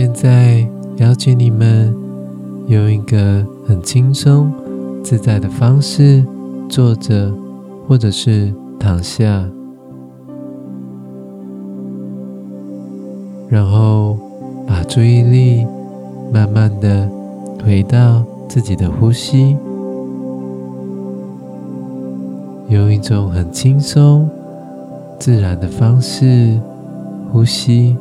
现在邀请你们用一个很轻松、自在的方式坐着，或者是躺下，然后把注意力慢慢的回到自己的呼吸，用一种很轻松、自然的方式呼吸。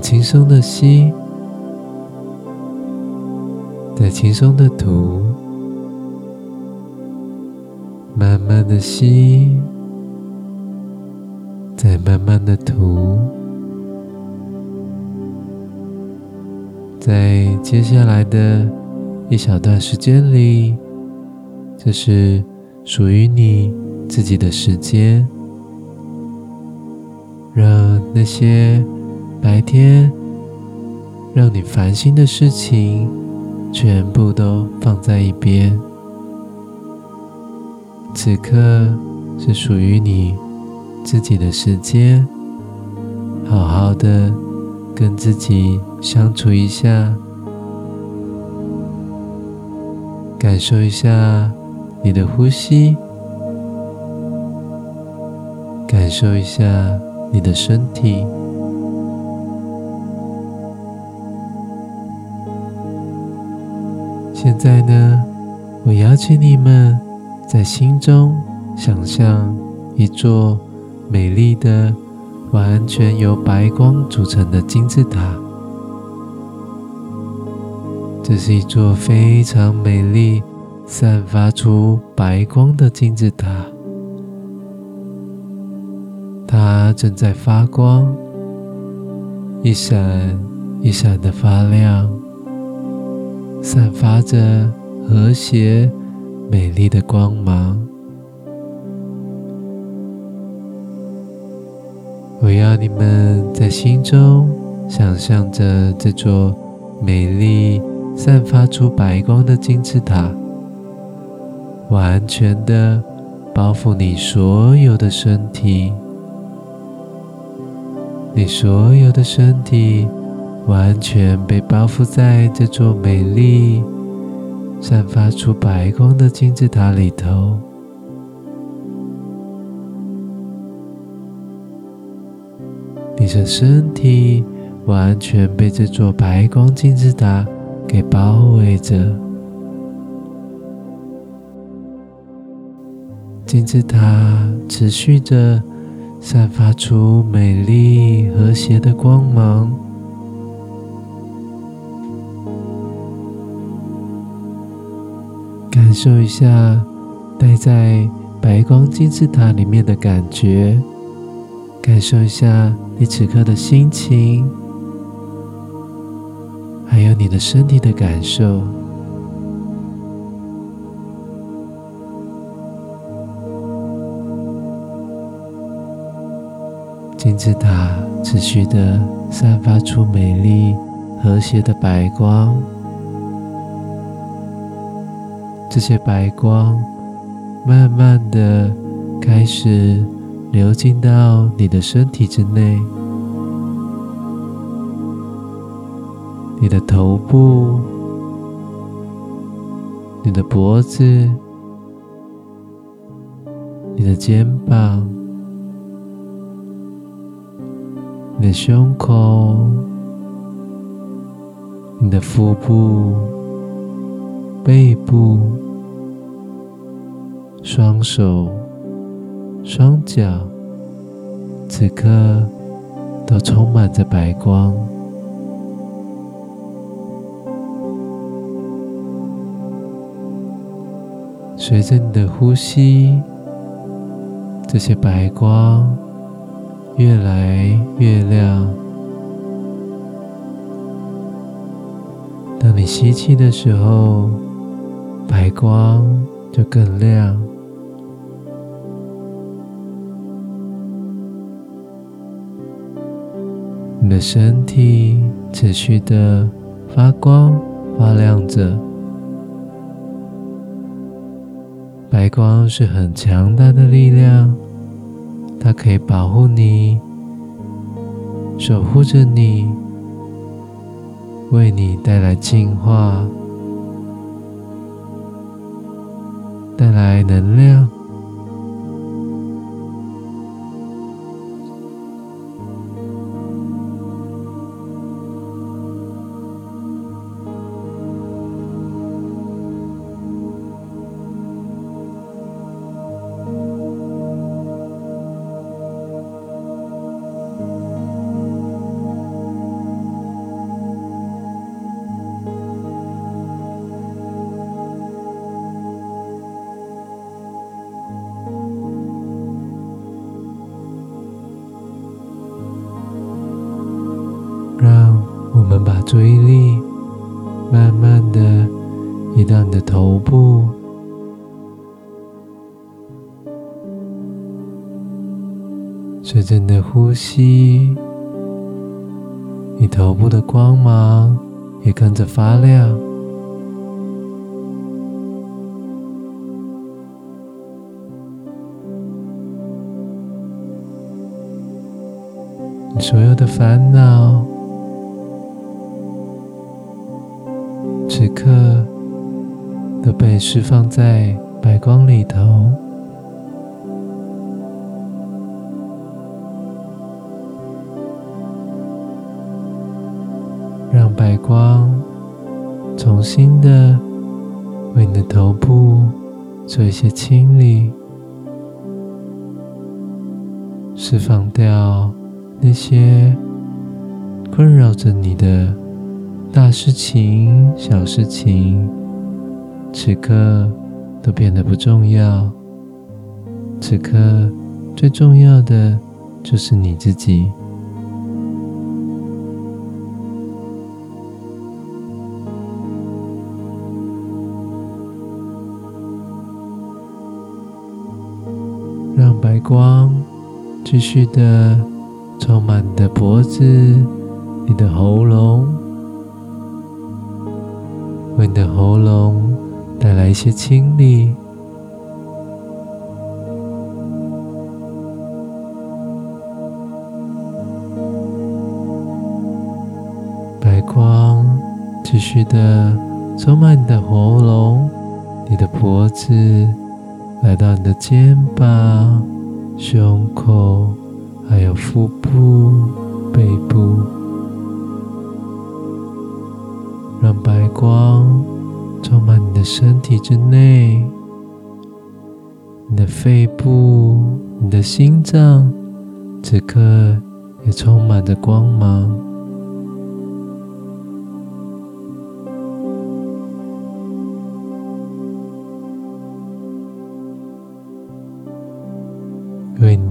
轻松的吸，再轻松的吐，慢慢的吸，再慢慢的吐。在接下来的一小段时间里，这是属于你自己的时间，让那些。白天让你烦心的事情，全部都放在一边。此刻是属于你自己的时间，好好的跟自己相处一下，感受一下你的呼吸，感受一下你的身体。现在呢，我邀请你们在心中想象一座美丽的、完全由白光组成的金字塔。这是一座非常美丽、散发出白光的金字塔，它正在发光，一闪一闪的发亮。散发着和谐、美丽的光芒。我要你们在心中想象着这座美丽、散发出白光的金字塔，完全的包覆你所有的身体，你所有的身体。完全被包覆在这座美丽、散发出白光的金字塔里头。你的身体完全被这座白光金字塔给包围着。金字塔持续着散发出美丽和谐的光芒。感受一下待在白光金字塔里面的感觉，感受一下你此刻的心情，还有你的身体的感受。金字塔持续的散发出美丽和谐的白光。这些白光慢慢的开始流进到你的身体之内，你的头部、你的脖子、你的肩膀、你的胸口、你的腹部、背部。双手、双脚，此刻都充满着白光。随着你的呼吸，这些白光越来越亮。当你吸气的时候，白光就更亮。你的身体持续的发光发亮着，白光是很强大的力量，它可以保护你，守护着你，为你带来净化，带来能量。随着你的呼吸，你头部的光芒也跟着发亮。你所有的烦恼。此刻都被释放在白光里头，白光重新的为你的头部做一些清理，释放掉那些困扰着你的。大事情、小事情，此刻都变得不重要。此刻最重要的就是你自己。光继续的充满你的脖子、你的喉咙。为你的喉咙带来一些清理，白光继续的充满你的喉咙、你的脖子，来到你的肩膀、胸口，还有腹部、背部。让白光充满你的身体之内，你的肺部、你的心脏，此刻也充满着光芒。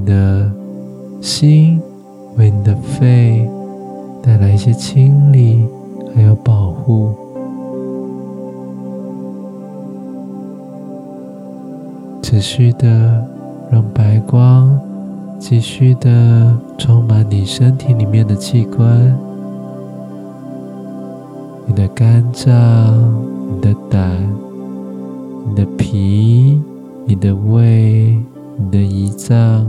的心、为你的肺带来一些清理。还有保护，持续的让白光继续的充满你身体里面的器官，你的肝脏、你的胆、你的脾、你的胃、你的胰脏，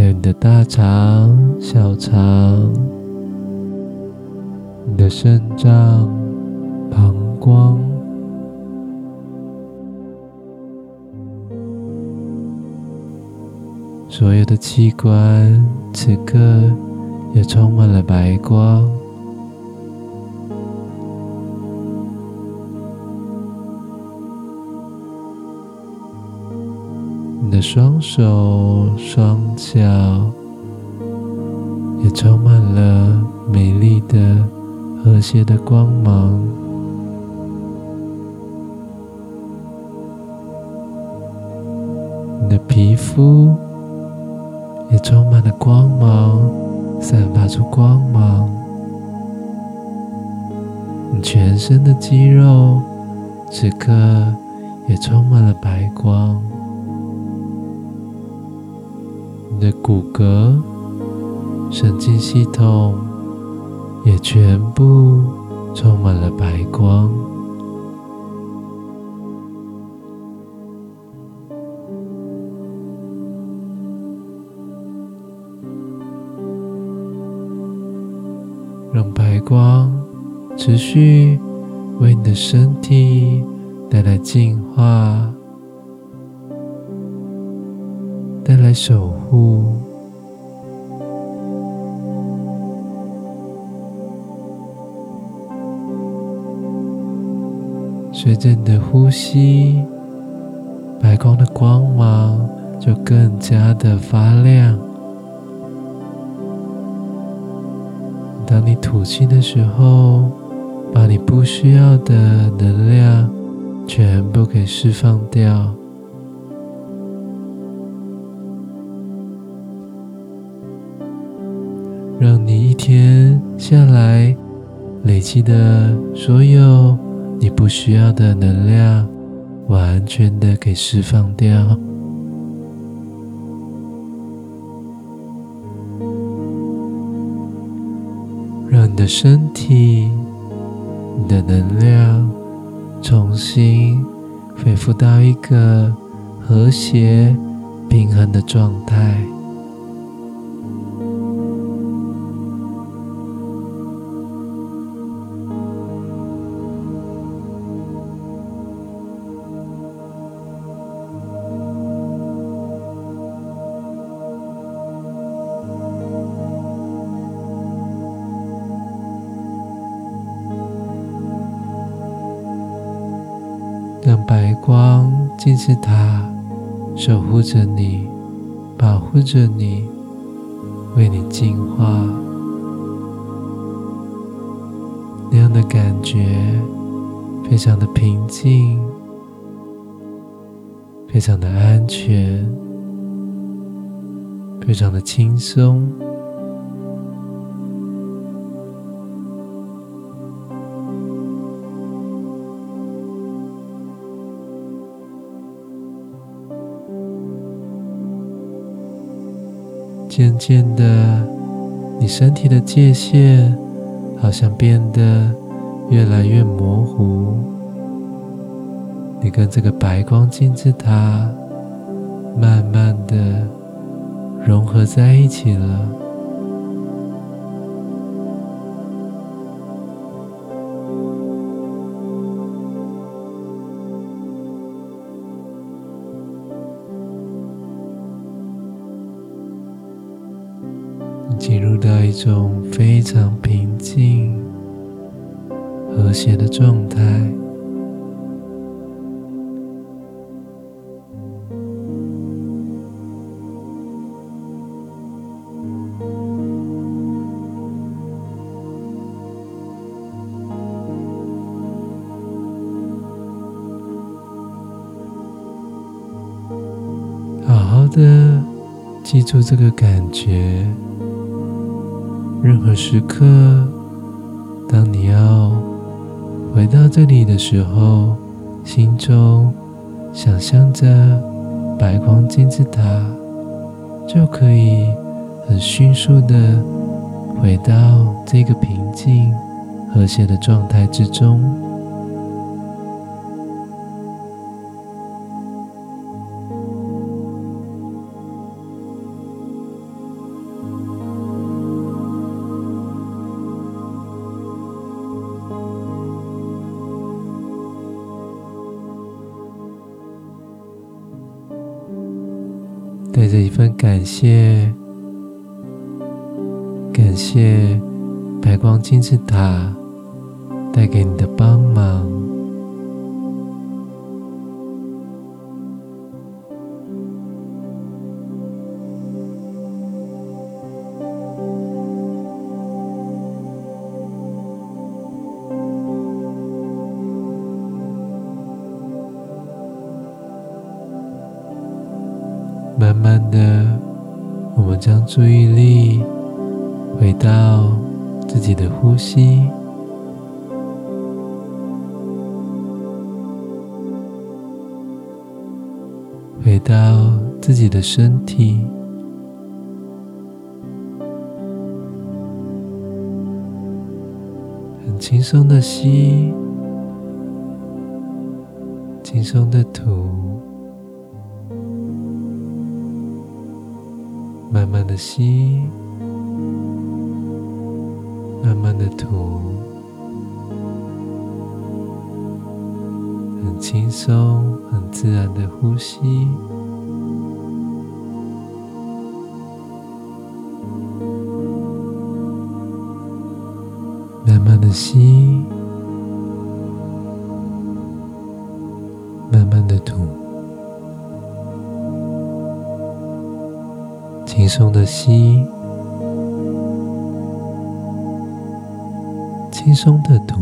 还有你的大肠、小肠。你的肾脏、膀胱，所有的器官，此刻也充满了白光。你的双手、双脚也充满了美丽的。和谐的光芒，你的皮肤也充满了光芒，散发出光芒。你全身的肌肉此刻也充满了白光，的骨骼、神经系统也全部充满了白光。让白光持续为你的身体带来净化。来守护。随着你的呼吸，白光的光芒就更加的发亮。当你吐气的时候，把你不需要的能量全部给释放掉，天下来累积的所有。你不需要的能量，完全的给释放掉，让你的身体、你的能量重新恢复到一个和谐、平衡的状态。金字塔守护着你，保护着你，为你净化。那样的感觉非常的平静，非常的安全，非常的轻松。渐渐的，你身体的界限好像变得越来越模糊。你跟这个白光金字塔慢慢的融合在一起了。记住这个感觉。任何时刻，当你要回到这里的时候，心中想象着白光金字塔，就可以很迅速的回到这个平静、和谐的状态之中。份感谢，感谢白光金字塔带给你的帮忙。呼吸，回到自己的身体，很轻松的吸，轻松的吐。慢慢的吸，慢慢的吐，很轻松、很自然的呼吸，慢慢的吸，慢慢的吐，轻松的吸。轻松的吐，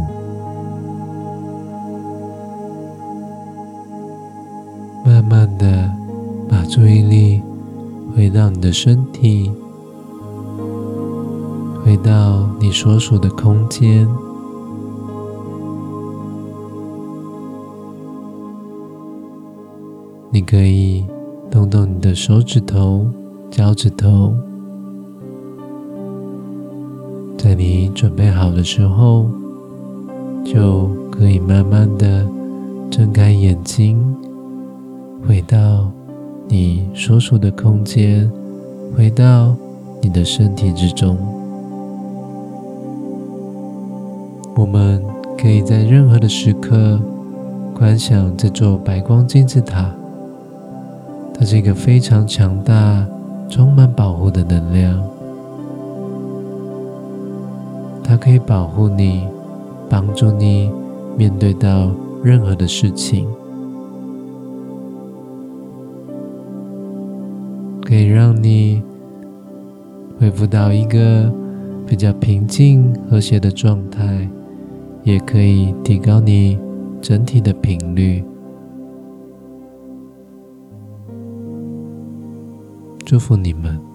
慢慢的把注意力回到你的身体，回到你所属的空间。你可以动动你的手指头、脚趾头。在你准备好的时候，就可以慢慢的睁开眼睛，回到你所属的空间，回到你的身体之中。我们可以在任何的时刻观想这座白光金字塔，它是一个非常强大、充满保护的能量。它可以保护你，帮助你面对到任何的事情，可以让你恢复到一个比较平静、和谐的状态，也可以提高你整体的频率。祝福你们。